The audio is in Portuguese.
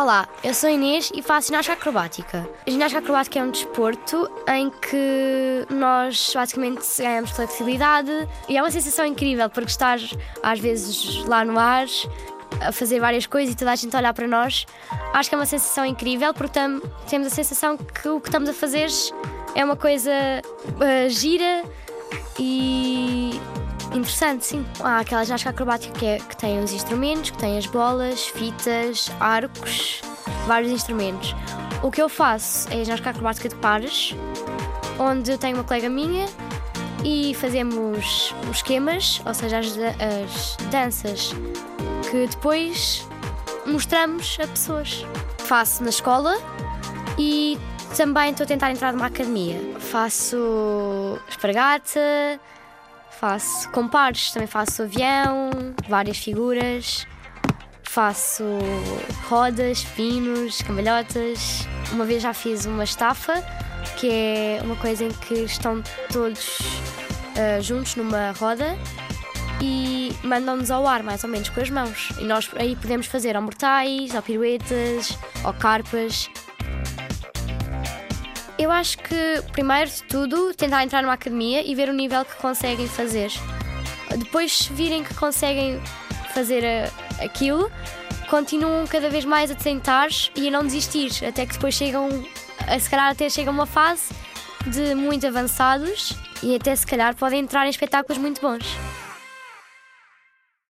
Olá, eu sou Inês e faço ginástica acrobática. A ginástica acrobática é um desporto em que nós basicamente ganhamos flexibilidade e é uma sensação incrível porque estar às vezes lá no ar a fazer várias coisas e toda a gente olhar para nós. Acho que é uma sensação incrível porque tam, temos a sensação que o que estamos a fazer é uma coisa uh, gira e Interessante, sim. Há aquela ginástica acrobática que, é, que tem os instrumentos, que tem as bolas, fitas, arcos, vários instrumentos. O que eu faço é ginástica acrobática de pares, onde eu tenho uma colega minha e fazemos os esquemas, ou seja, as, as danças que depois mostramos a pessoas. Faço na escola e também estou a tentar entrar numa academia. Faço espargata, Faço compares, também faço avião, várias figuras, faço rodas, pinos, cambalhotas. Uma vez já fiz uma estafa, que é uma coisa em que estão todos uh, juntos numa roda e mandam-nos ao ar, mais ou menos, com as mãos. E nós aí podemos fazer ou mortais, ou piruetas, ou carpas. Eu acho que, primeiro de tudo, tentar entrar numa academia e ver o nível que conseguem fazer. Depois, se virem que conseguem fazer eh, aquilo, continuam cada vez mais a tentar e a não desistir, até que depois chegam, a, se calhar até chegam a uma fase de muito avançados e até se calhar podem entrar em espetáculos muito bons.